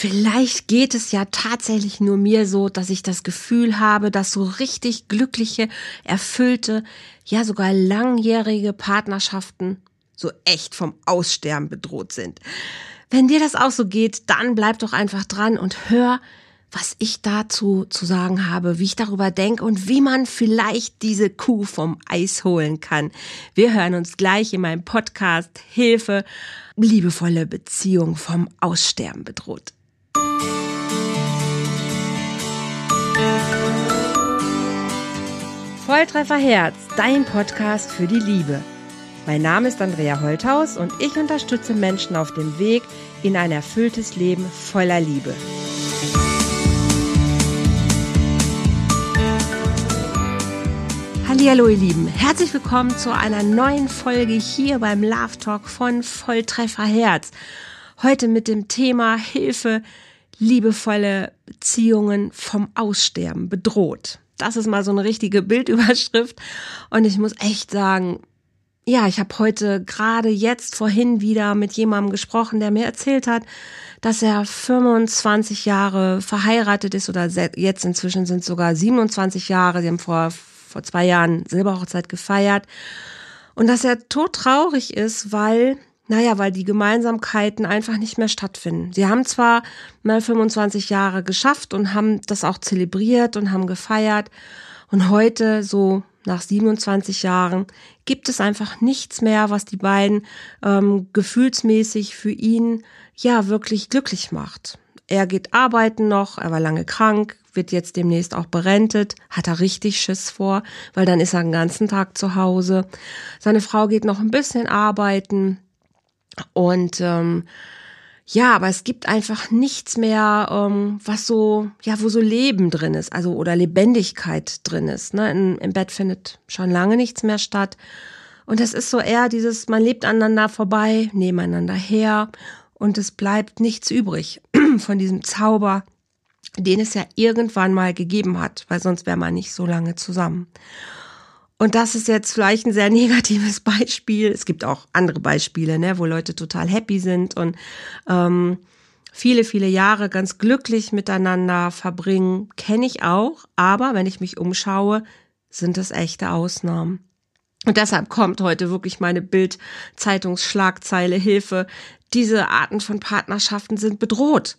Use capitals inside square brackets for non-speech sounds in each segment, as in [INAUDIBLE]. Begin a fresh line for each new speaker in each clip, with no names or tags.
Vielleicht geht es ja tatsächlich nur mir so, dass ich das Gefühl habe, dass so richtig glückliche, erfüllte, ja sogar langjährige Partnerschaften so echt vom Aussterben bedroht sind. Wenn dir das auch so geht, dann bleib doch einfach dran und hör, was ich dazu zu sagen habe, wie ich darüber denke und wie man vielleicht diese Kuh vom Eis holen kann. Wir hören uns gleich in meinem Podcast Hilfe, liebevolle Beziehung vom Aussterben bedroht. Volltreffer Herz, dein Podcast für die Liebe. Mein Name ist Andrea Holthaus und ich unterstütze Menschen auf dem Weg in ein erfülltes Leben voller Liebe. Hallo ihr Lieben, herzlich willkommen zu einer neuen Folge hier beim Love Talk von Volltreffer Herz. Heute mit dem Thema Hilfe, liebevolle Beziehungen vom Aussterben bedroht. Das ist mal so eine richtige Bildüberschrift und ich muss echt sagen, ja, ich habe heute gerade jetzt vorhin wieder mit jemandem gesprochen, der mir erzählt hat, dass er 25 Jahre verheiratet ist oder jetzt inzwischen sind sogar 27 Jahre. Sie haben vor vor zwei Jahren Silberhochzeit gefeiert. Und dass er todtraurig ist, weil, naja, weil die Gemeinsamkeiten einfach nicht mehr stattfinden. Sie haben zwar mal 25 Jahre geschafft und haben das auch zelebriert und haben gefeiert. Und heute, so nach 27 Jahren, gibt es einfach nichts mehr, was die beiden ähm, gefühlsmäßig für ihn ja wirklich glücklich macht. Er geht arbeiten noch, er war lange krank, wird jetzt demnächst auch berentet, hat er richtig Schiss vor, weil dann ist er den ganzen Tag zu Hause. Seine Frau geht noch ein bisschen arbeiten und ähm, ja, aber es gibt einfach nichts mehr, ähm, was so, ja, wo so Leben drin ist, also oder Lebendigkeit drin ist. Ne? In, Im Bett findet schon lange nichts mehr statt. Und es ist so eher dieses, man lebt aneinander vorbei, nebeneinander her und es bleibt nichts übrig [CLEARS THROAT] von diesem Zauber, den es ja irgendwann mal gegeben hat, weil sonst wäre man nicht so lange zusammen. Und das ist jetzt vielleicht ein sehr [LAUGHS] negatives Beispiel. Es gibt auch andere Beispiele, ne, wo Leute total happy sind und ähm, viele, viele Jahre ganz glücklich miteinander verbringen, kenne ich auch. Aber wenn ich mich umschaue, sind es echte Ausnahmen. Und deshalb kommt heute wirklich meine Bild-Zeitungsschlagzeile Hilfe. Diese Arten von Partnerschaften sind bedroht.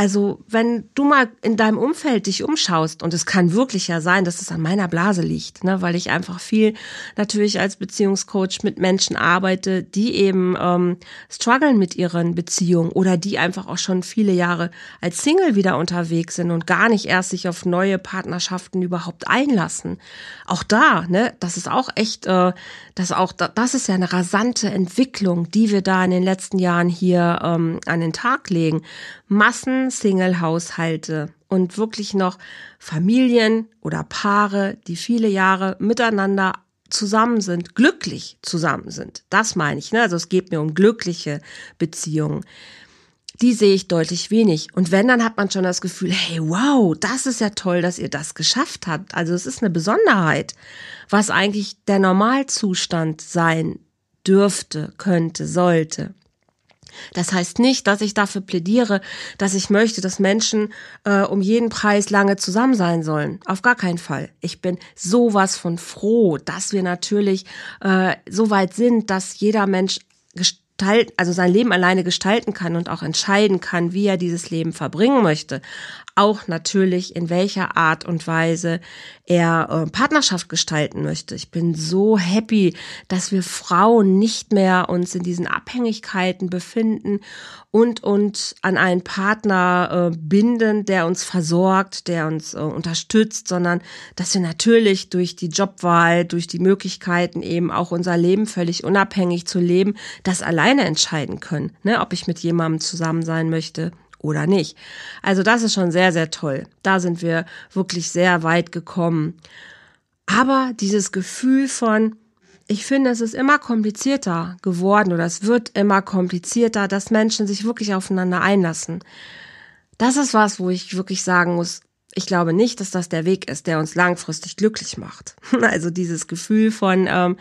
Also, wenn du mal in deinem Umfeld dich umschaust, und es kann wirklich ja sein, dass es an meiner Blase liegt, ne, weil ich einfach viel natürlich als Beziehungscoach mit Menschen arbeite, die eben ähm, strugglen mit ihren Beziehungen oder die einfach auch schon viele Jahre als Single wieder unterwegs sind und gar nicht erst sich auf neue Partnerschaften überhaupt einlassen. Auch da, ne, das ist auch echt, äh, das auch, das ist ja eine rasante Entwicklung, die wir da in den letzten Jahren hier ähm, an den Tag legen. Massen Single-Haushalte und wirklich noch Familien oder Paare, die viele Jahre miteinander zusammen sind, glücklich zusammen sind. Das meine ich. Ne? Also es geht mir um glückliche Beziehungen. Die sehe ich deutlich wenig. Und wenn, dann hat man schon das Gefühl, hey, wow, das ist ja toll, dass ihr das geschafft habt. Also es ist eine Besonderheit, was eigentlich der Normalzustand sein dürfte, könnte, sollte. Das heißt nicht, dass ich dafür plädiere, dass ich möchte, dass Menschen äh, um jeden Preis lange zusammen sein sollen. Auf gar keinen Fall. Ich bin sowas von froh, dass wir natürlich äh, so weit sind, dass jeder Mensch gestalten, also sein Leben alleine gestalten kann und auch entscheiden kann, wie er dieses Leben verbringen möchte. Auch natürlich, in welcher Art und Weise er äh, Partnerschaft gestalten möchte. Ich bin so happy, dass wir Frauen nicht mehr uns in diesen Abhängigkeiten befinden und und an einen Partner äh, binden, der uns versorgt, der uns äh, unterstützt, sondern dass wir natürlich durch die Jobwahl, durch die Möglichkeiten eben auch unser Leben völlig unabhängig zu leben, das alleine entscheiden können, ne, ob ich mit jemandem zusammen sein möchte oder nicht. Also das ist schon sehr, sehr toll. Da sind wir wirklich sehr weit gekommen. Aber dieses Gefühl von, ich finde, es ist immer komplizierter geworden oder es wird immer komplizierter, dass Menschen sich wirklich aufeinander einlassen. Das ist was, wo ich wirklich sagen muss, ich glaube nicht, dass das der Weg ist, der uns langfristig glücklich macht. [LAUGHS] Also dieses Gefühl von, ähm,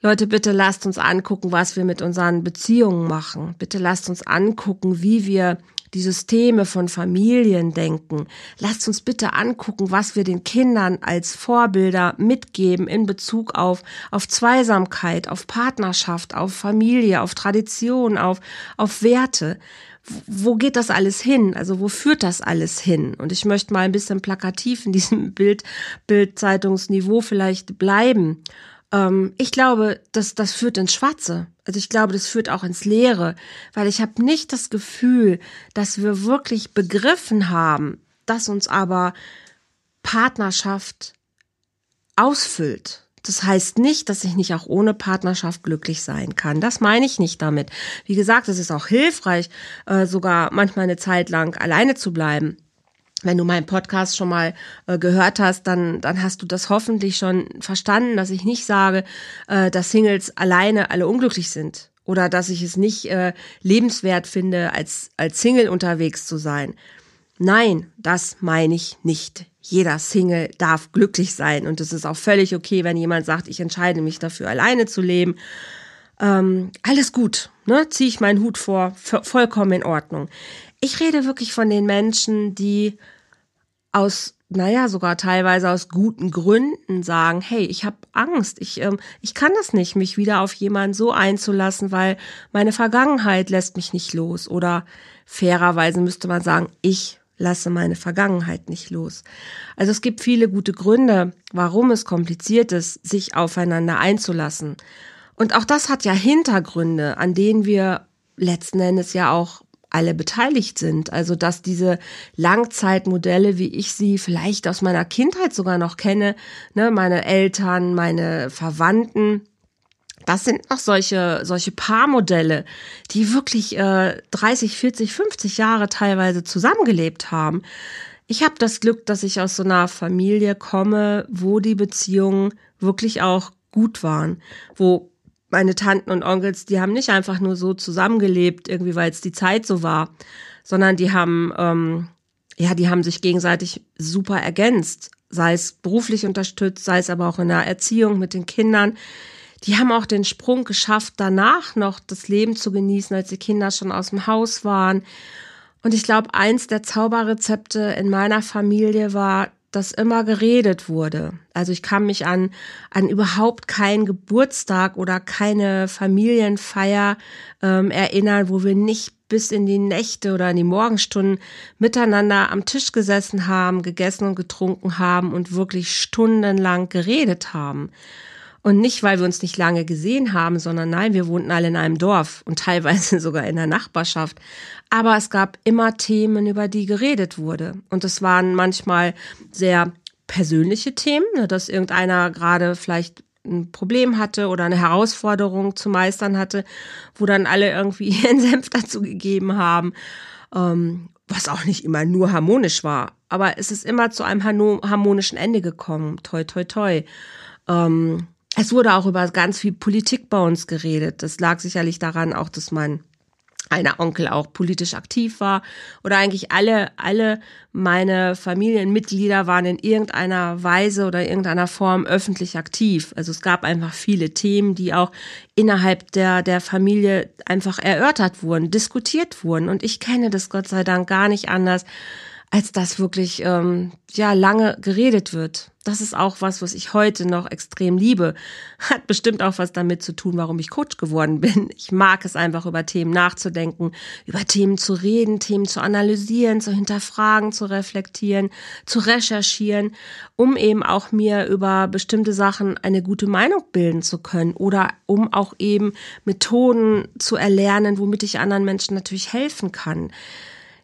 Leute, bitte lasst uns angucken, was wir mit unseren Beziehungen machen. Bitte lasst uns angucken, wie wir die Systeme von Familien denken. Lasst uns bitte angucken, was wir den Kindern als Vorbilder mitgeben in Bezug auf, auf Zweisamkeit, auf Partnerschaft, auf Familie, auf Tradition, auf, auf Werte wo geht das alles hin? Also wo führt das alles hin? Und ich möchte mal ein bisschen plakativ in diesem Bild, Bildzeitungsniveau vielleicht bleiben. Ähm, ich glaube, dass das führt ins Schwarze. Also ich glaube, das führt auch ins Leere, weil ich habe nicht das Gefühl, dass wir wirklich begriffen haben, dass uns aber Partnerschaft ausfüllt. Das heißt nicht, dass ich nicht auch ohne Partnerschaft glücklich sein kann. Das meine ich nicht damit. Wie gesagt, es ist auch hilfreich, äh, sogar manchmal eine Zeit lang alleine zu bleiben. Wenn du meinen Podcast schon mal äh, gehört hast, dann, dann hast du das hoffentlich schon verstanden, dass ich nicht sage, äh, dass Singles alleine alle unglücklich sind oder dass ich es nicht äh, lebenswert finde, als, als Single unterwegs zu sein. Nein, das meine ich nicht. Jeder Single darf glücklich sein und es ist auch völlig okay, wenn jemand sagt, ich entscheide mich dafür, alleine zu leben. Ähm, alles gut, ne? Ziehe ich meinen Hut vor, vollkommen in Ordnung. Ich rede wirklich von den Menschen, die aus, naja, sogar teilweise aus guten Gründen sagen, hey, ich habe Angst, ich, ähm, ich kann das nicht, mich wieder auf jemanden so einzulassen, weil meine Vergangenheit lässt mich nicht los. Oder fairerweise müsste man sagen, ich lasse meine Vergangenheit nicht los. Also es gibt viele gute Gründe, warum es kompliziert ist, sich aufeinander einzulassen. Und auch das hat ja Hintergründe, an denen wir letzten Endes ja auch alle beteiligt sind. Also dass diese Langzeitmodelle, wie ich sie vielleicht aus meiner Kindheit sogar noch kenne, ne, meine Eltern, meine Verwandten, das sind noch solche, solche Paarmodelle, die wirklich äh, 30, 40, 50 Jahre teilweise zusammengelebt haben. Ich habe das Glück, dass ich aus so einer Familie komme, wo die Beziehungen wirklich auch gut waren, wo meine Tanten und Onkels, die haben nicht einfach nur so zusammengelebt, irgendwie weil es die Zeit so war, sondern die haben, ähm, ja, die haben sich gegenseitig super ergänzt, sei es beruflich unterstützt, sei es aber auch in der Erziehung mit den Kindern. Die haben auch den Sprung geschafft, danach noch das Leben zu genießen, als die Kinder schon aus dem Haus waren. Und ich glaube, eins der Zauberrezepte in meiner Familie war, dass immer geredet wurde. Also ich kann mich an, an überhaupt keinen Geburtstag oder keine Familienfeier ähm, erinnern, wo wir nicht bis in die Nächte oder in die Morgenstunden miteinander am Tisch gesessen haben, gegessen und getrunken haben und wirklich stundenlang geredet haben. Und nicht, weil wir uns nicht lange gesehen haben, sondern nein, wir wohnten alle in einem Dorf und teilweise [LAUGHS] sogar in der Nachbarschaft. Aber es gab immer Themen, über die geredet wurde. Und es waren manchmal sehr persönliche Themen, ne, dass irgendeiner gerade vielleicht ein Problem hatte oder eine Herausforderung zu meistern hatte, wo dann alle irgendwie [LAUGHS] ihren Senf dazu gegeben haben, ähm, was auch nicht immer nur harmonisch war. Aber es ist immer zu einem harmonischen Ende gekommen. Toi, toi, toi. Ähm, es wurde auch über ganz viel Politik bei uns geredet. Das lag sicherlich daran auch, dass mein einer Onkel auch politisch aktiv war oder eigentlich alle, alle meine Familienmitglieder waren in irgendeiner Weise oder irgendeiner Form öffentlich aktiv. Also es gab einfach viele Themen, die auch innerhalb der, der Familie einfach erörtert wurden, diskutiert wurden. Und ich kenne das Gott sei Dank gar nicht anders, als dass wirklich ähm, ja lange geredet wird. Das ist auch was, was ich heute noch extrem liebe. Hat bestimmt auch was damit zu tun, warum ich Coach geworden bin. [LAUGHS] Ich mag es einfach, über Themen nachzudenken, über Themen zu reden, Themen zu analysieren, zu hinterfragen, zu reflektieren, zu recherchieren, um eben auch mir über bestimmte Sachen eine gute Meinung bilden zu können oder um auch eben Methoden zu erlernen, womit ich anderen Menschen natürlich helfen kann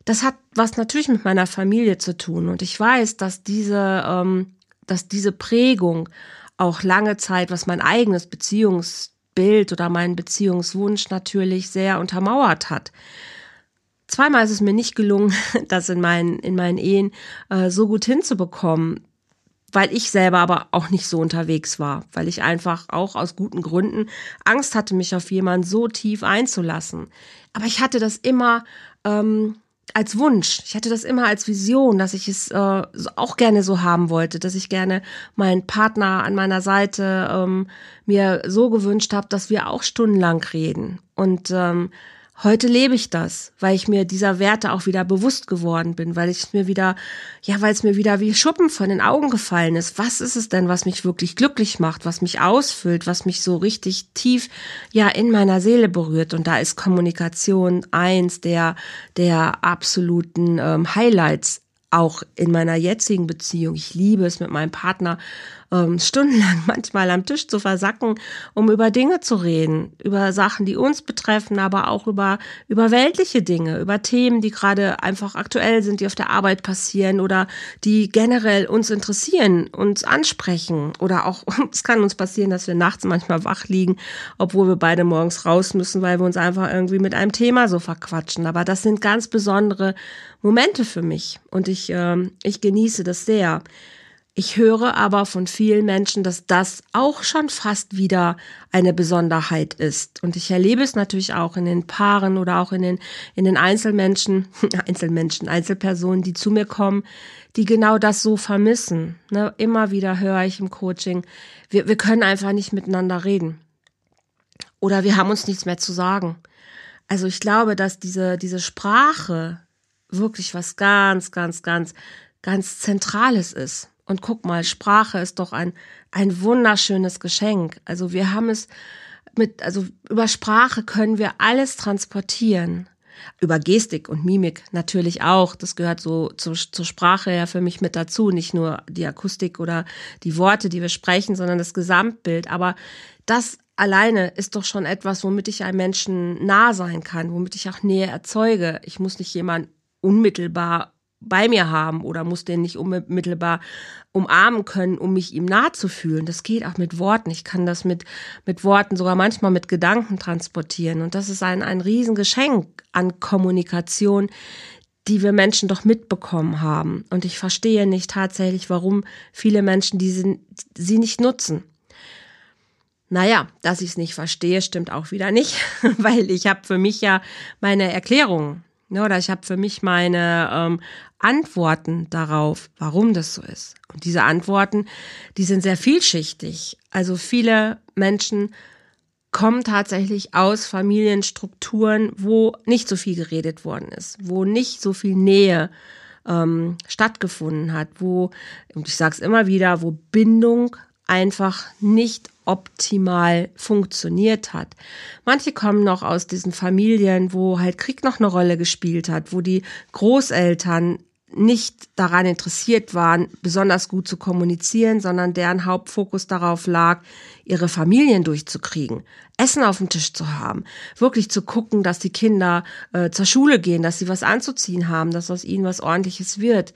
das hat was natürlich mit meiner Familie zu tun. Und ich weiß, dass diese, ähm, dass diese Prägung auch lange Zeit, was mein eigenes Beziehungsbild oder meinen Beziehungswunsch natürlich sehr untermauert hat. Zweimal ist es mir nicht gelungen, [LAUGHS] das in meinen, in meinen Ehen äh, so gut hinzubekommen, weil ich selber aber auch nicht so unterwegs war, weil ich einfach auch aus guten Gründen Angst hatte, mich auf jemanden so tief einzulassen. Aber ich hatte das immer ähm, als Wunsch. Ich hatte das immer als Vision, dass ich es äh, auch gerne so haben wollte, dass ich gerne meinen Partner an meiner Seite ähm, mir so gewünscht habe, dass wir auch stundenlang reden. Und ähm, Heute lebe ich das, weil ich mir dieser Werte auch wieder bewusst geworden bin, weil ich mir wieder, ja, weil es mir wieder wie Schuppen von den Augen gefallen ist. Was ist es denn, was mich wirklich glücklich macht, was mich ausfüllt, was mich so richtig tief, ja, in meiner Seele berührt? Und da ist Kommunikation eins der, der absoluten ähm, Highlights auch in meiner jetzigen Beziehung. Ich liebe es mit meinem Partner ähm, stundenlang [LAUGHS] manchmal am Tisch zu versacken, um über Dinge zu reden, über Sachen, die uns betreffen, aber auch über, über weltliche Dinge, über Themen, die gerade einfach aktuell sind, die auf der Arbeit passieren oder die generell uns interessieren, uns ansprechen oder auch, [LAUGHS] es kann uns passieren, dass wir nachts manchmal wach liegen, obwohl wir beide morgens raus müssen, weil wir uns einfach irgendwie mit einem Thema so verquatschen. Aber das sind ganz besondere Momente für mich und ich, äh, ich genieße das sehr. Ich höre aber von vielen Menschen, dass das auch schon fast wieder eine Besonderheit ist. Und ich erlebe es natürlich auch in den Paaren oder auch in den, in den Einzelmenschen, [LAUGHS] Einzelmenschen, Einzelpersonen, die zu mir kommen, die genau das so vermissen. Ne? Immer wieder höre ich im Coaching, wir, wir können einfach nicht miteinander reden. Oder wir haben uns nichts mehr zu sagen. Also ich glaube, dass diese, diese Sprache wirklich was ganz, ganz, ganz, ganz Zentrales ist. Und guck mal, Sprache ist doch ein, ein wunderschönes Geschenk. Also wir haben es mit, also über Sprache können wir alles transportieren. Über Gestik und Mimik natürlich auch. Das gehört so zur, zur Sprache ja für mich mit dazu. Nicht nur die Akustik oder die Worte, die wir sprechen, sondern das Gesamtbild. Aber das alleine ist doch schon etwas, womit ich einem Menschen nah sein kann, womit ich auch Nähe erzeuge. Ich muss nicht jemanden unmittelbar bei mir haben oder muss den nicht unmittelbar umarmen können, um mich ihm nahe zu fühlen. Das geht auch mit Worten. Ich kann das mit, mit Worten, sogar manchmal mit Gedanken transportieren. Und das ist ein, ein Riesengeschenk an Kommunikation, die wir Menschen doch mitbekommen haben. Und ich verstehe nicht tatsächlich, warum viele Menschen diese, sie nicht nutzen. Naja, dass ich es nicht verstehe, stimmt auch wieder nicht, [LAUGHS] weil ich habe für mich ja meine Erklärungen. Oder ich habe für mich meine ähm, Antworten darauf, warum das so ist. Und diese Antworten, die sind sehr vielschichtig. Also viele Menschen kommen tatsächlich aus Familienstrukturen, wo nicht so viel geredet worden ist, wo nicht so viel Nähe ähm, stattgefunden hat, wo, und ich sage es immer wieder, wo Bindung einfach nicht optimal funktioniert hat. Manche kommen noch aus diesen Familien, wo halt Krieg noch eine Rolle gespielt hat, wo die Großeltern nicht daran interessiert waren, besonders gut zu kommunizieren, sondern deren Hauptfokus darauf lag, ihre Familien durchzukriegen, Essen auf dem Tisch zu haben, wirklich zu gucken, dass die Kinder äh, zur Schule gehen, dass sie was anzuziehen haben, dass aus ihnen was ordentliches wird.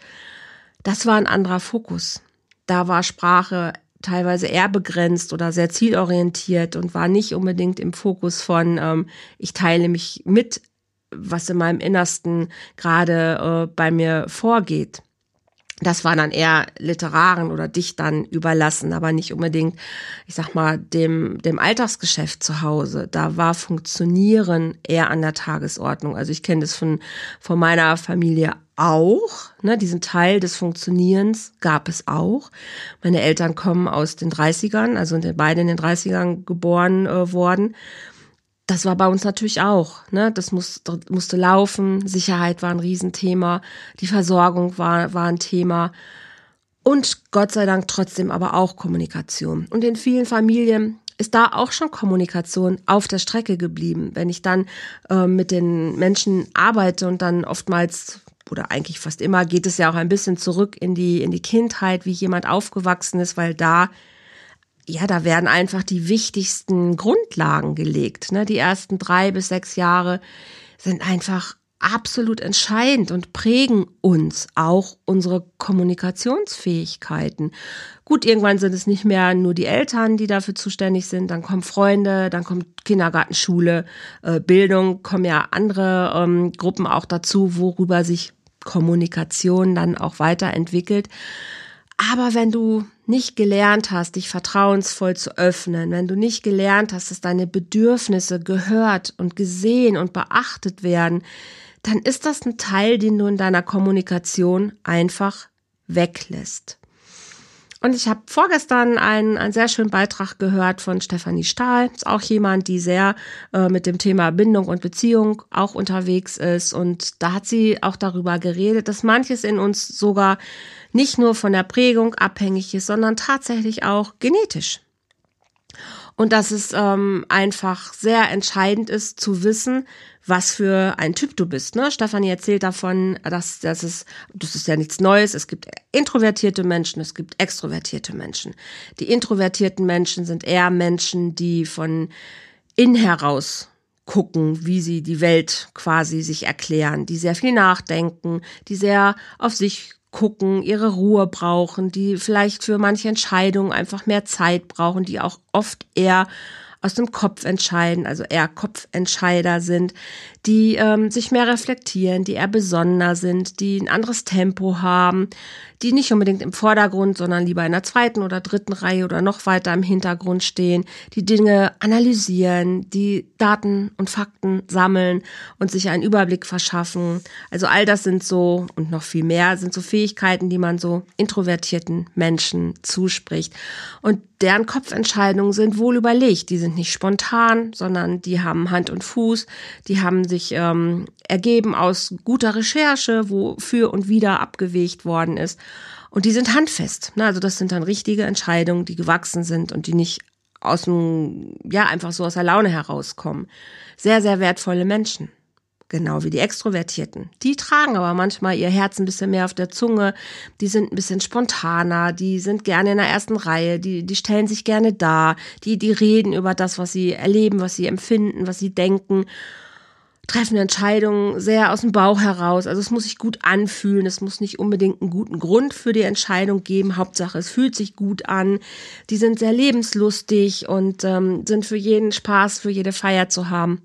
Das war ein anderer Fokus. Da war Sprache teilweise eher begrenzt oder sehr zielorientiert und war nicht unbedingt im Fokus von, ähm, ich teile mich mit, was in meinem Innersten gerade äh, bei mir vorgeht. Das war dann eher Literaren oder Dichtern überlassen, aber nicht unbedingt, ich sag mal, dem, dem Alltagsgeschäft zu Hause. Da war Funktionieren eher an der Tagesordnung. Also ich kenne das von, von meiner Familie auch, ne, diesen Teil des Funktionierens gab es auch. Meine Eltern kommen aus den 30ern, also beide in den 30ern geboren äh, worden. Das war bei uns natürlich auch. Ne? Das muss, musste laufen, Sicherheit war ein Riesenthema, die Versorgung war, war ein Thema. Und Gott sei Dank trotzdem aber auch Kommunikation. Und in vielen Familien ist da auch schon Kommunikation auf der Strecke geblieben. Wenn ich dann äh, mit den Menschen arbeite und dann oftmals oder eigentlich fast immer geht es ja auch ein bisschen zurück in die, in die Kindheit, wie jemand aufgewachsen ist, weil da, ja, da werden einfach die wichtigsten Grundlagen gelegt. Ne? Die ersten drei bis sechs Jahre sind einfach absolut entscheidend und prägen uns auch unsere Kommunikationsfähigkeiten. Gut, irgendwann sind es nicht mehr nur die Eltern, die dafür zuständig sind, dann kommen Freunde, dann kommt Kindergarten, Schule, äh, Bildung, kommen ja andere ähm, Gruppen auch dazu, worüber sich Kommunikation dann auch weiterentwickelt. Aber wenn du nicht gelernt hast, dich vertrauensvoll zu öffnen, wenn du nicht gelernt hast, dass deine Bedürfnisse gehört und gesehen und beachtet werden, dann ist das ein Teil, den du in deiner Kommunikation einfach weglässt. Und ich habe vorgestern einen, einen sehr schönen Beitrag gehört von Stefanie Stahl. Ist auch jemand, die sehr äh, mit dem Thema Bindung und Beziehung auch unterwegs ist. Und da hat sie auch darüber geredet, dass manches in uns sogar nicht nur von der Prägung abhängig ist, sondern tatsächlich auch genetisch. Und dass es ähm, einfach sehr entscheidend ist zu wissen, was für ein Typ du bist. Ne? Stefanie erzählt davon, dass, dass es, das ist ja nichts Neues. Es gibt introvertierte Menschen, es gibt extrovertierte Menschen. Die introvertierten Menschen sind eher Menschen, die von innen heraus gucken, wie sie die Welt quasi sich erklären, die sehr viel nachdenken, die sehr auf sich gucken, ihre Ruhe brauchen, die vielleicht für manche Entscheidungen einfach mehr Zeit brauchen, die auch oft eher aus dem Kopf entscheiden, also eher Kopfentscheider sind, die ähm, sich mehr reflektieren, die eher besonderer sind, die ein anderes Tempo haben, die nicht unbedingt im Vordergrund, sondern lieber in der zweiten oder dritten Reihe oder noch weiter im Hintergrund stehen, die Dinge analysieren, die Daten und Fakten sammeln und sich einen Überblick verschaffen. Also all das sind so und noch viel mehr sind so Fähigkeiten, die man so introvertierten Menschen zuspricht. Und deren Kopfentscheidungen sind wohl überlegt. Die sind nicht spontan, sondern die haben Hand und Fuß, die sich ähm, ergeben aus guter Recherche, wo für und wieder abgewegt worden ist. Und die sind handfest. Ne? Also das sind dann richtige Entscheidungen, die gewachsen sind und die nicht aus dem, ja, einfach so aus der Laune herauskommen. Sehr, sehr wertvolle Menschen. Genau wie die Extrovertierten. Die tragen aber manchmal ihr Herz ein bisschen mehr auf der Zunge. Die sind ein bisschen spontaner. Die sind gerne in der ersten Reihe. Die, die stellen sich gerne dar. Die, die reden über das, was sie erleben, was sie empfinden, was sie denken treffen Entscheidungen sehr aus dem Bauch heraus. Also es muss sich gut anfühlen. Es muss nicht unbedingt einen guten Grund für die Entscheidung geben. Hauptsache, es fühlt sich gut an. Die sind sehr lebenslustig und ähm, sind für jeden Spaß, für jede Feier zu haben.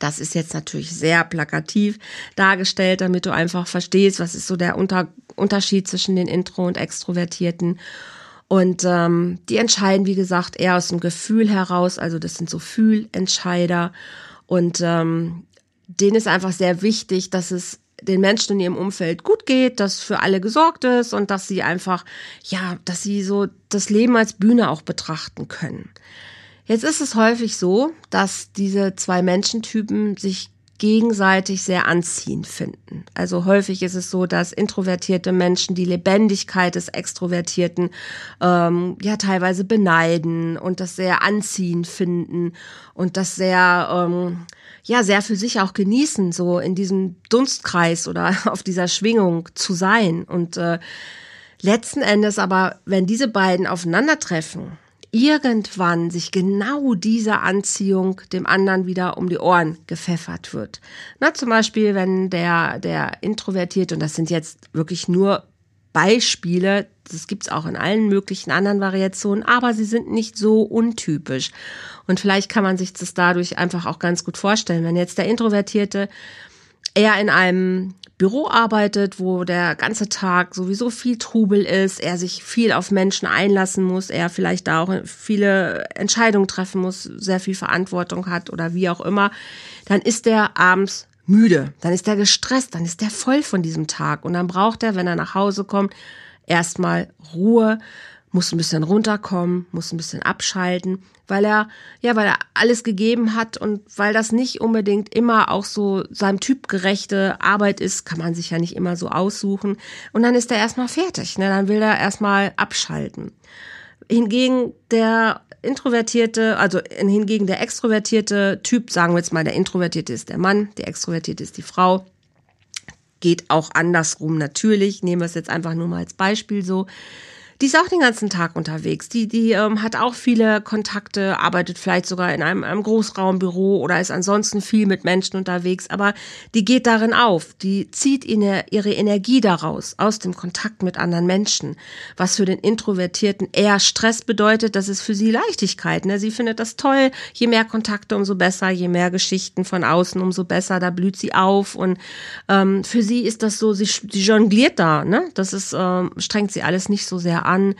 Das ist jetzt natürlich sehr plakativ dargestellt, damit du einfach verstehst, was ist so der Unter Unterschied zwischen den Intro- und Extrovertierten. Und ähm, die entscheiden, wie gesagt, eher aus dem Gefühl heraus. Also das sind so Fühlentscheider. Und ähm, denen ist einfach sehr wichtig, dass es den Menschen in ihrem Umfeld gut geht, dass für alle gesorgt ist und dass sie einfach, ja, dass sie so das Leben als Bühne auch betrachten können. Jetzt ist es häufig so, dass diese zwei Menschentypen sich gegenseitig sehr anziehend finden. Also häufig ist es so, dass introvertierte Menschen die Lebendigkeit des Extrovertierten ähm, ja teilweise beneiden und das sehr anziehend finden und das sehr ähm, ja sehr für sich auch genießen, so in diesem Dunstkreis oder [LAUGHS] auf dieser Schwingung zu sein. Und äh, letzten Endes aber, wenn diese beiden aufeinandertreffen, irgendwann sich genau diese Anziehung dem anderen wieder um die Ohren gepfeffert wird. Na, zum Beispiel, wenn der, der introvertiert, und das sind jetzt wirklich nur Beispiele, das gibt's auch in allen möglichen anderen Variationen, aber sie sind nicht so untypisch. Und vielleicht kann man sich das dadurch einfach auch ganz gut vorstellen. Wenn jetzt der Introvertierte eher in einem Büro arbeitet, wo der ganze Tag sowieso viel Trubel ist, er sich viel auf Menschen einlassen muss, er vielleicht da auch viele Entscheidungen treffen muss, sehr viel Verantwortung hat oder wie auch immer, dann ist er abends müde, dann ist er gestresst, dann ist er voll von diesem Tag und dann braucht er, wenn er nach Hause kommt, erstmal Ruhe, muss ein bisschen runterkommen, muss ein bisschen abschalten, weil er, ja, weil er alles gegeben hat und weil das nicht unbedingt immer auch so seinem Typ gerechte Arbeit ist, kann man sich ja nicht immer so aussuchen. Und dann ist er erstmal fertig, ne? Dann will er erstmal abschalten. Hingegen der introvertierte, also hingegen der extrovertierte Typ, sagen wir jetzt mal, der introvertierte ist der Mann, der extrovertierte ist die Frau. Geht auch andersrum natürlich. Nehmen wir es jetzt einfach nur mal als Beispiel so die ist auch den ganzen Tag unterwegs. Die, die ähm, hat auch viele Kontakte, arbeitet vielleicht sogar in einem, einem Großraumbüro oder ist ansonsten viel mit Menschen unterwegs, aber die geht darin auf. Die zieht ihre, ihre Energie daraus, aus dem Kontakt mit anderen Menschen. Was für den Introvertierten eher Stress bedeutet, das ist für sie Leichtigkeit. Ne? Sie findet das toll. Je mehr Kontakte, umso besser. Je mehr Geschichten von außen, umso besser. Da blüht sie auf. Und ähm, für sie ist das so, sie, sie jongliert da. Ne? Das ist, ähm, strengt sie alles nicht so sehr an an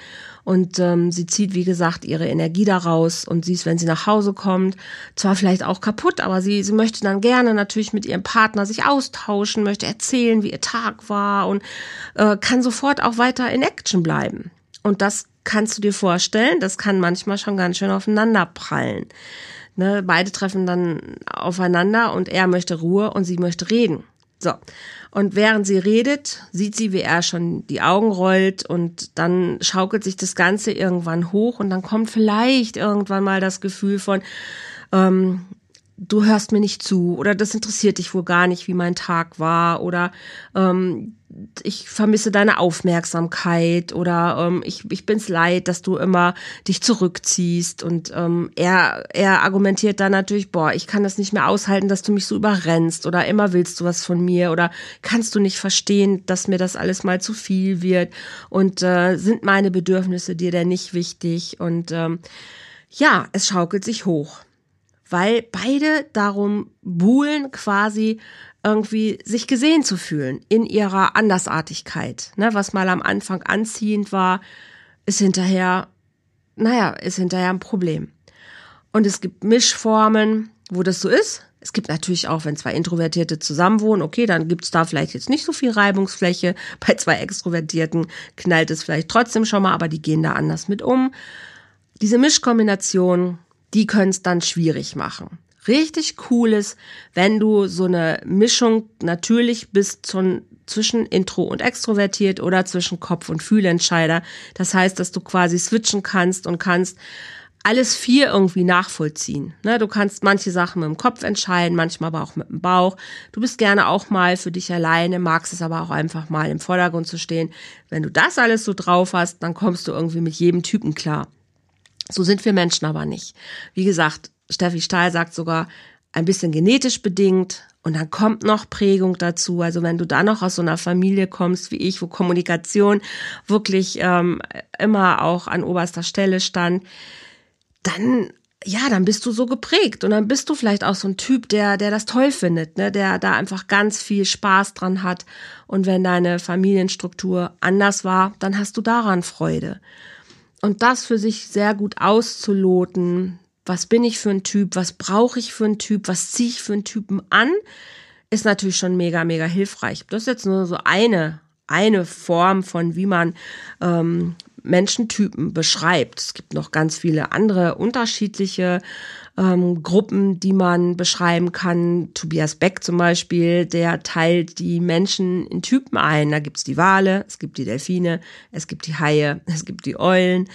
und ähm, sie zieht, wie gesagt, ihre Energie daraus und sie ist, wenn sie nach Hause kommt, zwar vielleicht auch kaputt, aber sie, sie möchte dann gerne natürlich mit ihrem Partner sich austauschen, möchte erzählen, wie ihr Tag war und äh, kann sofort auch weiter in Action bleiben. Und das kannst du dir vorstellen, das kann manchmal schon ganz schön aufeinander prallen. Ne, beide treffen dann aufeinander und er möchte Ruhe und sie möchte reden. So. Und während sie redet, sieht sie, wie er schon die Augen rollt und dann schaukelt sich das Ganze irgendwann hoch und dann kommt vielleicht irgendwann mal das Gefühl von, ähm, du hörst mir nicht zu oder das interessiert dich wohl gar nicht, wie mein Tag war oder ähm, ich vermisse deine Aufmerksamkeit oder ähm, ich, ich bin's leid, dass du immer dich zurückziehst und ähm, er, er argumentiert dann natürlich, boah, ich kann das nicht mehr aushalten, dass du mich so überrennst oder immer willst du was von mir oder kannst du nicht verstehen, dass mir das alles mal zu viel wird und äh, sind meine Bedürfnisse dir denn nicht wichtig und ähm, ja, es schaukelt sich hoch weil beide darum buhlen, quasi irgendwie sich gesehen zu fühlen in ihrer Andersartigkeit. Ne, was mal am Anfang anziehend war, ist hinterher, naja, ist hinterher ein Problem. Und es gibt Mischformen, wo das so ist. Es gibt natürlich auch, wenn zwei Introvertierte zusammenwohnen, okay, dann gibt's da vielleicht jetzt nicht so viel Reibungsfläche. [LAUGHS] Bei zwei Extrovertierten knallt es vielleicht trotzdem schon mal, aber die gehen da anders mit um. Diese Mischkombination die können es dann schwierig machen. Richtig cool ist, wenn du so eine Mischung natürlich bist zum, zwischen Intro und extrovertiert oder zwischen Kopf und Fühlentscheider. Das heißt, dass du quasi switchen kannst und kannst alles vier irgendwie nachvollziehen. Ne, du kannst manche Sachen mit dem Kopf entscheiden, manchmal aber auch mit dem Bauch. Du bist gerne auch mal für dich alleine, magst es aber auch einfach mal im Vordergrund zu stehen. Wenn du das alles so drauf hast, dann kommst du irgendwie mit jedem Typen klar. So sind wir Menschen aber nicht. Wie gesagt, Steffi Stahl sagt sogar, ein bisschen genetisch bedingt und dann kommt noch Prägung dazu. Also wenn du da noch aus so einer Familie kommst wie ich, wo Kommunikation wirklich ähm, immer auch an oberster Stelle stand, dann ja, dann bist du so geprägt und dann bist du vielleicht auch so ein Typ, der, der das toll findet, ne, der da einfach ganz viel Spaß dran hat. Und wenn deine Familienstruktur anders war, dann hast du daran Freude. Und das für sich sehr gut auszuloten, was bin ich für ein Typ, was brauche ich für ein Typ, was ziehe ich für einen Typen an, ist natürlich schon mega, mega hilfreich. Das ist jetzt nur so eine, eine Form von, wie man ähm, Menschentypen beschreibt. Es gibt noch ganz viele andere unterschiedliche ähm, Gruppen, die man beschreiben kann. Tobias Beck zum Beispiel, der teilt die Menschen in Typen ein. Da gibt's die Wale, es gibt die Delfine, es gibt die Haie, [LAUGHS] es gibt die Eulen.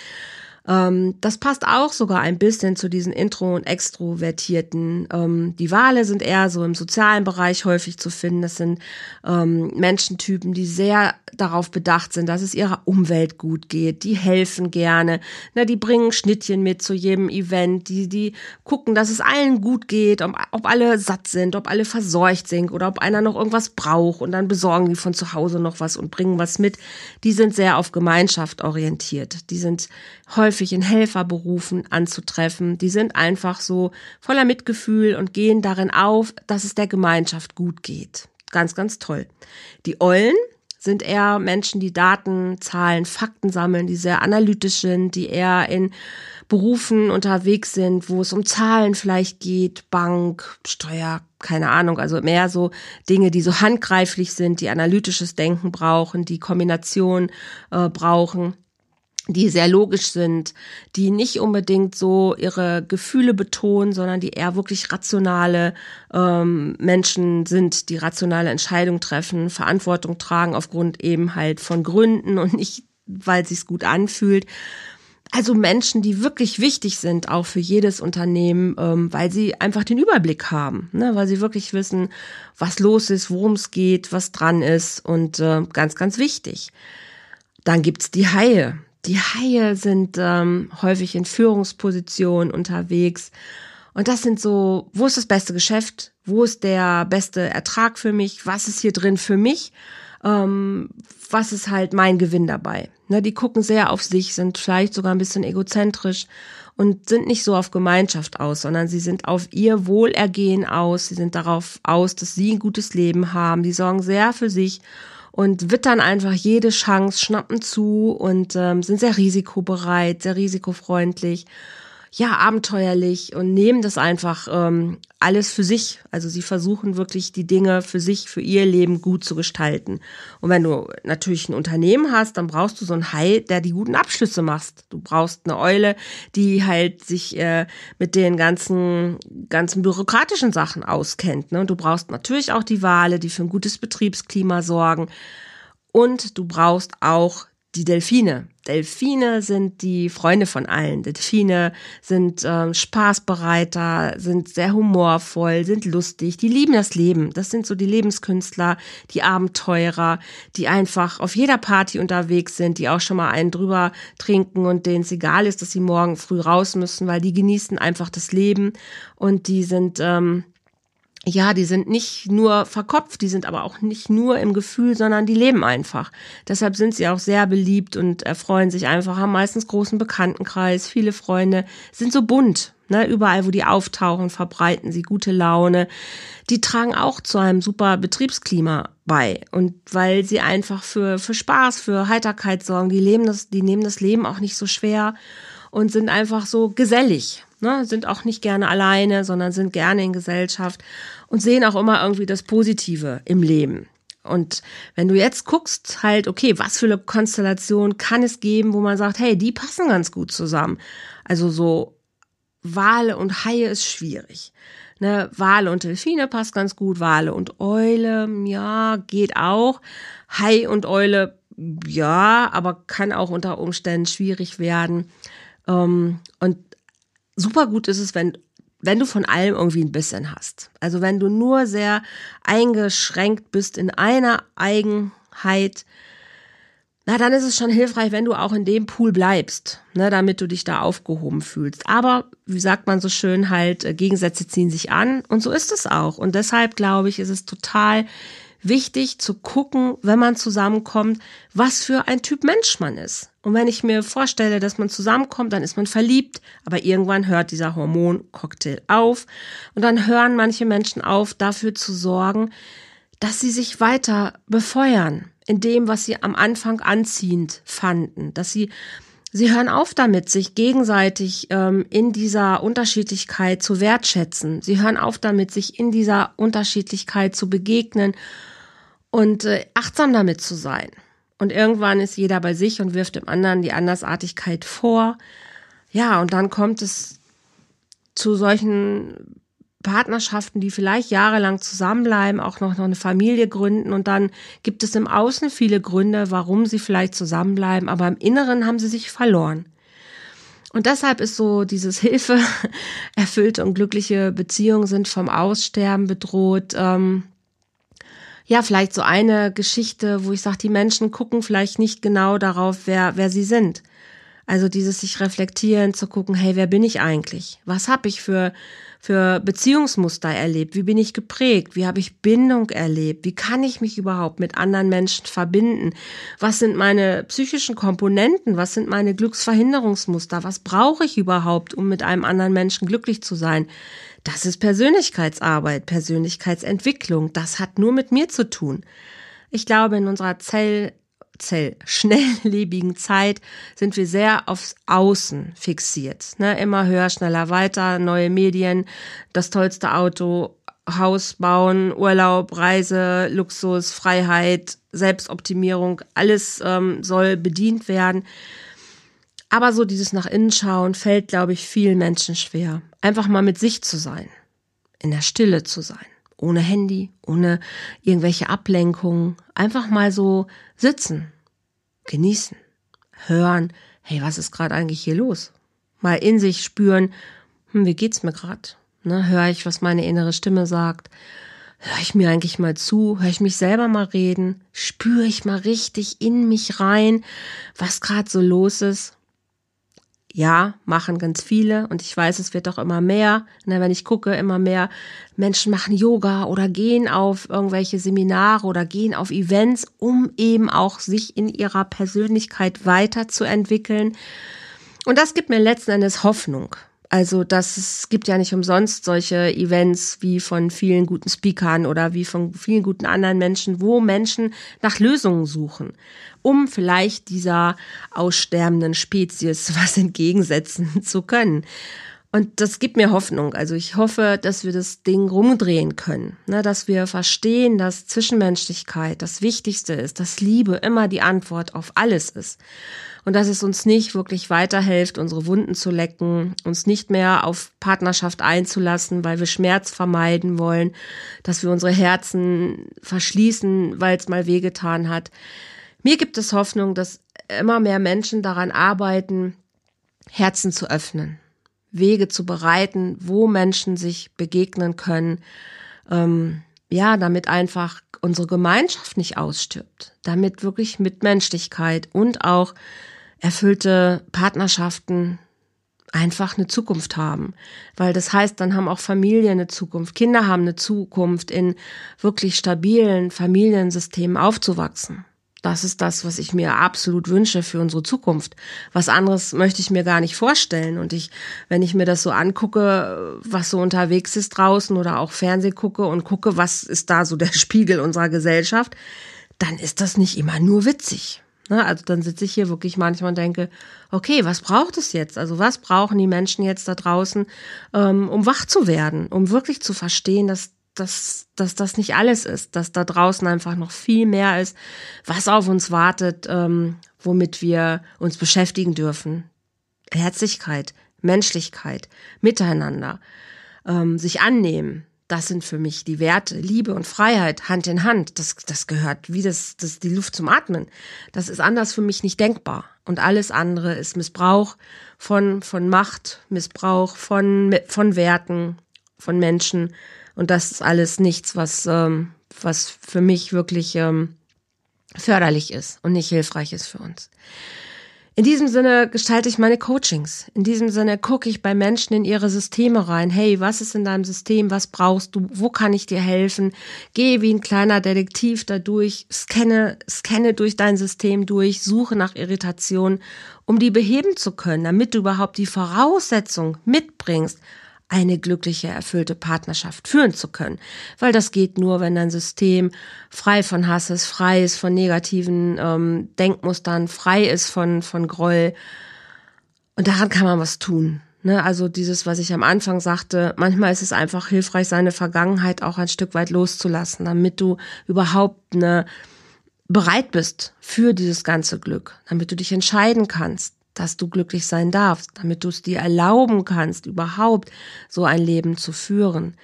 Ähm, das passt auch sogar ein bisschen zu diesen Intro- und Extrovertierten. Ähm, die Wale sind eher so im sozialen Bereich häufig zu finden. Das sind ähm, Menschentypen, die sehr darauf bedacht sind, dass es ihrer Umwelt gut geht. Die helfen gerne. Na, die bringen Schnittchen mit zu jedem Event. Die, die gucken, dass es allen gut geht, ob, ob alle satt sind, ob alle verseucht sind oder ob einer noch irgendwas braucht. Und dann besorgen die von zu Hause noch was und bringen was mit. Die sind sehr auf Gemeinschaft orientiert. Die sind häufig in Helferberufen anzutreffen. Die sind einfach so voller Mitgefühl und gehen darin auf, dass es der Gemeinschaft gut geht. Ganz, ganz toll. Die Eulen sind eher Menschen, die Daten, Zahlen, Fakten sammeln, die sehr analytisch sind, die eher in Berufen unterwegs sind, wo es um Zahlen vielleicht geht, Bank, Steuer, keine Ahnung, also mehr so Dinge, die so handgreiflich sind, die analytisches Denken brauchen, die Kombination äh, brauchen die sehr logisch sind, die nicht unbedingt so ihre Gefühle betonen, sondern die eher wirklich rationale ähm, Menschen sind, die rationale Entscheidungen treffen, Verantwortung tragen aufgrund eben halt von Gründen und nicht, weil es sich gut anfühlt. Also Menschen, die wirklich wichtig sind, auch für jedes Unternehmen, ähm, weil sie einfach den Überblick haben, ne? weil sie wirklich wissen, was los ist, worum es geht, was dran ist und äh, ganz, ganz wichtig. Dann gibt's die Haie. Die Haie sind ähm, häufig in Führungspositionen unterwegs. Und das sind so, wo ist das beste Geschäft? Wo ist der beste Ertrag für mich? Was ist hier drin für mich? Ähm, was ist halt mein Gewinn dabei? Ne, die gucken sehr auf sich, sind vielleicht sogar ein bisschen egozentrisch und sind nicht so auf Gemeinschaft aus, sondern sie sind auf ihr Wohlergehen aus. Sie sind darauf aus, dass sie ein gutes Leben haben. Die sorgen sehr für sich und wittern einfach jede Chance, schnappen zu und ähm, sind sehr risikobereit, sehr risikofreundlich. ja, abenteuerlich und nehmen das einfach ähm, alles für sich. Also sie versuchen wirklich die Dinge für sich, für ihr Leben gut zu gestalten. Und wenn du natürlich ein Unternehmen hast, dann brauchst du so einen Hai, der die guten Abschlüsse macht. Du brauchst eine Eule, die halt sich äh, mit den ganzen, ganzen bürokratischen Sachen auskennt. Ne? Und du brauchst natürlich auch die Wale, die für ein gutes Betriebsklima sorgen. Und du brauchst auch die Delfine. Delfine sind die Freunde von allen. Delfine sind ähm, spaßbereiter, sind sehr humorvoll, sind lustig, die lieben das Leben. Das sind so die Lebenskünstler, die Abenteurer, die einfach auf jeder Party unterwegs sind, die auch schon mal einen drüber trinken und denen es egal ist, dass sie morgen früh raus müssen, weil die genießen einfach das Leben und die sind ähm, ja, die sind nicht nur verkopft, die sind aber auch nicht nur im Gefühl, sondern die leben einfach. Deshalb sind sie auch sehr beliebt und erfreuen sich einfach, haben meistens großen Bekanntenkreis, viele Freunde, sind so bunt. Ne, überall, wo die auftauchen, verbreiten sie gute Laune. Die tragen auch zu einem super Betriebsklima bei. Und weil sie einfach für, für Spaß, für Heiterkeit sorgen, die leben das, die nehmen das Leben auch nicht so schwer und sind einfach so gesellig. Ne, sind auch nicht gerne alleine, sondern sind gerne in Gesellschaft und sehen auch immer irgendwie das Positive im Leben. Und wenn du jetzt guckst, halt, okay, was für eine Konstellation kann es geben, wo man sagt, hey, die passen ganz gut zusammen. Also so Wale und Haie ist schwierig. Ne, Wale und Delfine passt ganz gut, Wale und Eule, ja, geht auch. Hai und Eule, ja, aber kann auch unter Umständen schwierig werden. Ähm, und super gut ist es, wenn wenn du von allem irgendwie ein bisschen hast. Also wenn du nur sehr eingeschränkt bist in einer Eigenheit, na, dann ist es schon hilfreich, wenn du auch in dem Pool bleibst, ne, damit du dich da aufgehoben fühlst. Aber, wie sagt man so schön, halt, äh, Gegensätze ziehen sich an und so ist es auch. Und deshalb glaube ich, ist es total wichtig zu gucken, wenn man zusammenkommt, was für ein Typ Mensch man ist. Und wenn ich mir vorstelle, dass man zusammenkommt, dann ist man verliebt, aber irgendwann hört dieser Hormoncocktail auf und dann hören manche Menschen auf, dafür zu sorgen, dass sie sich weiter befeuern in dem, was sie am Anfang anziehend fanden, dass sie Sie hören auf damit, sich gegenseitig ähm, in dieser Unterschiedlichkeit zu wertschätzen. Sie hören auf damit, sich in dieser Unterschiedlichkeit zu begegnen und äh, achtsam damit zu sein. Und irgendwann ist jeder bei sich und wirft dem anderen die Andersartigkeit vor. Ja, und dann kommt es zu solchen Partnerschaften, die vielleicht jahrelang zusammenbleiben, auch noch, noch eine Familie gründen und dann gibt es im Außen viele Gründe, warum sie vielleicht zusammenbleiben, aber im Inneren haben sie sich verloren. Und deshalb ist so dieses [LAUGHS] Hilfe erfüllte und glückliche Beziehungen sind vom Aussterben bedroht. Ähm, ja, vielleicht so eine Geschichte, wo ich sage, die Menschen gucken vielleicht nicht genau darauf, wer, wer sie sind. Also dieses sich reflektieren, zu gucken, hey, wer bin ich eigentlich? Was habe ich für für Beziehungsmuster erlebt? Wie bin ich geprägt? Wie habe ich Bindung erlebt? Wie kann ich mich überhaupt mit anderen Menschen verbinden? Was sind meine psychischen Komponenten? Was sind meine Glücksverhinderungsmuster? Was brauche ich überhaupt, um mit einem anderen Menschen glücklich zu sein? Das ist Persönlichkeitsarbeit, Persönlichkeitsentwicklung. Das hat nur mit mir zu tun. Ich glaube, in unserer Zell Zell [LAUGHS] schnelllebigen Zeit sind wir sehr aufs Außen fixiert. Ne? Immer höher, schneller, weiter, neue Medien, das tollste Auto, Haus bauen, Urlaub, Reise, Luxus, Freiheit, Selbstoptimierung, alles ähm, soll bedient werden. Aber so dieses nach innen schauen fällt, glaube ich, vielen Menschen schwer. Einfach mal mit sich zu sein, in der Stille zu sein ohne Handy, ohne irgendwelche Ablenkungen, einfach mal so sitzen, genießen, hören, hey, was ist gerade eigentlich hier los? Mal in sich spüren, hm, wie geht's mir gerade? Ne, höre ich, was meine innere Stimme sagt? Höre ich mir eigentlich mal zu? Höre ich mich selber mal reden? Spüre ich mal richtig in mich rein, was gerade so los ist? Ja, machen ganz viele und ich weiß, es wird auch immer mehr. Ne, wenn ich gucke, immer mehr Menschen machen Yoga oder gehen auf irgendwelche Seminare oder gehen auf Events, um eben auch sich in ihrer Persönlichkeit weiterzuentwickeln. Und das gibt mir letzten Endes Hoffnung, Also das es gibt ja nicht umsonst solche Events wie von vielen guten Speakern oder wie von vielen guten anderen Menschen, wo Menschen nach Lösungen suchen, um vielleicht dieser aussterbenden Spezies [LAUGHS] was entgegensetzen zu können. Und das gibt mir Hoffnung. Also ich hoffe, dass wir das Ding rumdrehen können, ne, dass wir verstehen, dass Zwischenmenschlichkeit das Wichtigste ist, dass Liebe immer die Antwort auf alles ist und dass es uns nicht wirklich weiterhilft, unsere Wunden zu lecken, uns nicht mehr auf Partnerschaft einzulassen, weil wir Schmerz vermeiden wollen, dass wir unsere Herzen verschließen, weil es mal wehgetan hat. Mir gibt es Hoffnung, dass immer mehr Menschen daran arbeiten, Herzen zu öffnen, Wege zu bereiten, wo Menschen sich begegnen können, ähm, ja, damit einfach unsere Gemeinschaft nicht ausstirbt, damit wirklich Mitmenschlichkeit und auch erfüllte Partnerschaften einfach eine Zukunft haben. Weil das heißt, dann haben auch Familien eine Zukunft, Kinder haben eine Zukunft, in wirklich stabilen Familiensystemen aufzuwachsen. Das ist das, was ich mir absolut wünsche für unsere Zukunft. Was anderes möchte ich mir gar nicht vorstellen. Und ich, wenn ich mir das so angucke, was so unterwegs ist draußen oder auch Fernseh gucke und gucke, was ist da so der [LAUGHS] Spiegel unserer Gesellschaft, dann ist das nicht immer nur witzig. Ne? Also dann sitze ich hier wirklich manchmal und denke, okay, was braucht es jetzt? Also was brauchen die Menschen jetzt da draußen, ähm, um wach zu werden, um wirklich zu verstehen, dass, dass, dass das nicht alles ist, dass da draußen einfach noch viel mehr ist, was auf uns wartet, ähm, womit wir uns beschäftigen dürfen. Herzlichkeit, Menschlichkeit, Miteinander, ähm, sich annehmen, das sind für mich die Werte, Liebe und Freiheit Hand in Hand. Das, das gehört wie das, das die Luft zum Atmen. Das ist anders für mich nicht denkbar. Und alles andere ist Missbrauch von, von Macht, Missbrauch von, von Werten, von Menschen. Und das ist alles nichts, was, ähm, was für mich wirklich ähm, förderlich ist und nicht hilfreich ist für uns. In diesem Sinne gestalte ich meine Coachings. In diesem Sinne gucke ich bei Menschen in ihre Systeme rein. Hey, was ist in deinem System? Was brauchst du? Wo kann ich dir helfen? Gehe wie ein kleiner Detektiv da durch, scanne, scanne durch dein System durch, suche nach Irritation, um die beheben zu können, damit du überhaupt die Voraussetzung mitbringst, eine glückliche, erfüllte Partnerschaft führen zu können. Weil das geht nur, wenn dein System frei von Hass ist, frei ist von negativen ähm, Denkmustern, frei ist von, von Groll. Und daran kann man was tun. Ne? Also dieses, was ich am Anfang sagte, manchmal ist es einfach hilfreich, seine Vergangenheit auch ein Stück weit loszulassen, damit du überhaupt ne, bereit bist für dieses ganze Glück, damit du dich entscheiden kannst dass du glücklich sein darfst, damit du es dir erlauben kannst, überhaupt so ein Leben zu führen.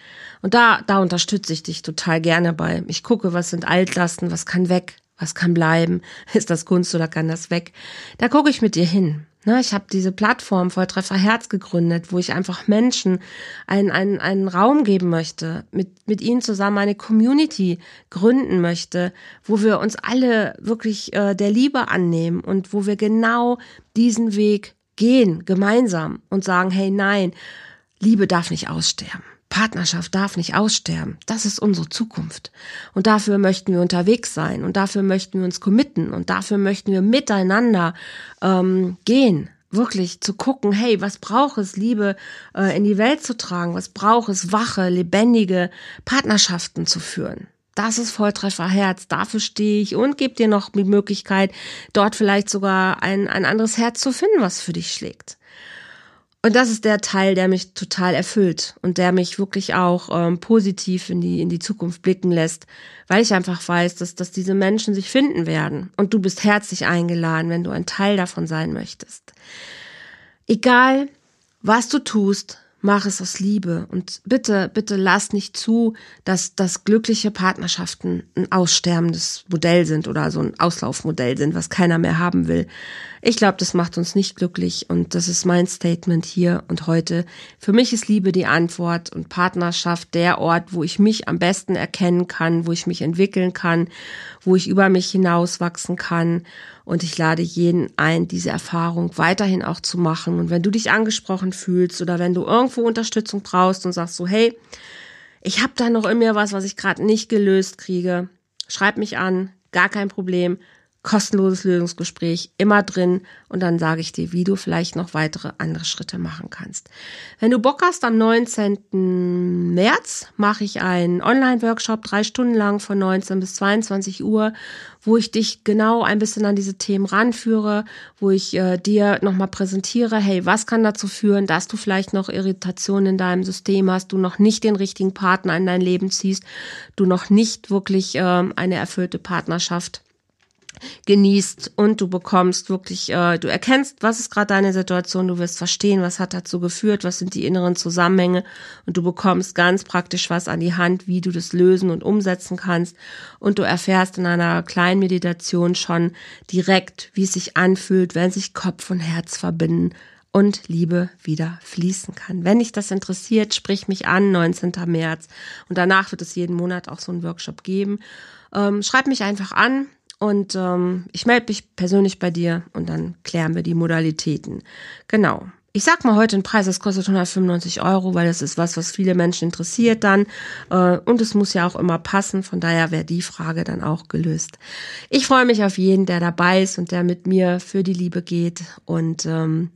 Und da, da unterstütze ich dich total gerne bei. Ich gucke, was sind Altlasten, was kann weg, was kann bleiben, [LAUGHS] ist das Kunst oder kann das weg. Da gucke ich mit dir hin. Ne, ich habe diese Plattform Volltreffer Herz gegründet, wo ich einfach Menschen einen, einen, einen Raum geben möchte, mit, mit ihnen zusammen eine Community gründen möchte, wo wir uns alle wirklich äh, der Liebe annehmen und wo wir genau diesen Weg gehen, gemeinsam und sagen, hey nein, Liebe darf nicht aussterben. Partnerschaft darf nicht aussterben. Das ist unsere Zukunft. Und dafür möchten wir unterwegs sein und dafür möchten wir uns committen und dafür möchten wir miteinander ähm, gehen. Wirklich zu gucken, hey, was braucht es, Liebe äh, in die Welt zu tragen? Was braucht es, wache, lebendige Partnerschaften zu führen? Das ist Volltreffer Herz. Dafür stehe ich und gebe dir noch die Möglichkeit, dort vielleicht sogar ein, ein anderes Herz zu finden, was für dich schlägt. Und das ist der Teil, der mich total erfüllt und der mich wirklich auch ähm, positiv in die, in die Zukunft blicken lässt, weil ich einfach weiß, dass, dass diese Menschen sich finden werden. Und du bist herzlich eingeladen, wenn du ein Teil davon sein möchtest. Egal, was du tust, mach es aus Liebe und bitte, bitte lass nicht zu, dass, dass glückliche Partnerschaften ein aussterbendes Modell sind oder so ein Auslaufmodell sind, was keiner mehr haben will. Ich glaube, das macht uns nicht glücklich und das ist mein Statement hier und heute. Für mich ist Liebe die Antwort und Partnerschaft der Ort, wo ich mich am besten erkennen kann, wo ich mich entwickeln kann, wo ich über mich hinauswachsen kann und ich lade jeden ein, diese Erfahrung weiterhin auch zu machen. Und wenn du dich angesprochen fühlst oder wenn du irgendwo Unterstützung brauchst und sagst so, hey, ich habe da noch in mir was, was ich gerade nicht gelöst kriege, schreib mich an, gar kein Problem. Kostenloses Lösungsgespräch immer drin und dann sage ich dir, wie du vielleicht noch weitere andere Schritte machen kannst. Wenn du Bock hast, am 19. März mache ich einen Online-Workshop, drei Stunden lang von 19 bis 22 Uhr, wo ich dich genau ein bisschen an diese Themen ranführe, wo ich äh, dir nochmal präsentiere, hey, was kann dazu führen, dass du vielleicht noch Irritationen in deinem System hast, du noch nicht den richtigen Partner in dein Leben ziehst, du noch nicht wirklich äh, eine erfüllte Partnerschaft genießt und du bekommst wirklich, äh, du erkennst, was ist gerade deine Situation, du wirst verstehen, was hat dazu geführt, was sind die inneren Zusammenhänge und du bekommst ganz praktisch was an die Hand, wie du das lösen und umsetzen kannst und du erfährst in einer kleinen Meditation schon direkt, wie es sich anfühlt, wenn sich Kopf und Herz verbinden und Liebe wieder fließen kann. Wenn dich das interessiert, sprich mich an, 19. März. Und danach wird es jeden Monat auch so einen Workshop geben. Ähm, schreib mich einfach an. Und ähm, ich melde mich persönlich bei dir und dann klären wir die Modalitäten. Genau. Ich sag mal heute den Preis, das kostet 195 Euro, weil das ist was, was viele Menschen interessiert dann. Äh, und es muss ja auch immer passen. Von daher wäre die Frage dann auch gelöst. Ich freue mich auf jeden, der dabei ist und der mit mir für die Liebe geht. Und ähm,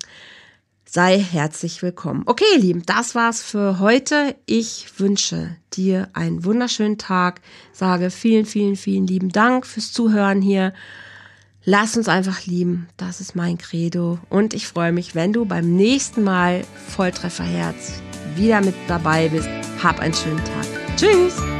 sei herzlich willkommen. Okay, ihr Lieben, das war's für heute. Ich wünsche dir einen wunderschönen Tag. Sage vielen, vielen, vielen lieben Dank fürs Zuhören hier. Lass uns einfach lieben. Das ist mein Credo. Und ich freue mich, wenn du beim nächsten Mal Volltrefferherz wieder mit dabei bist. Hab einen schönen Tag. Tschüss!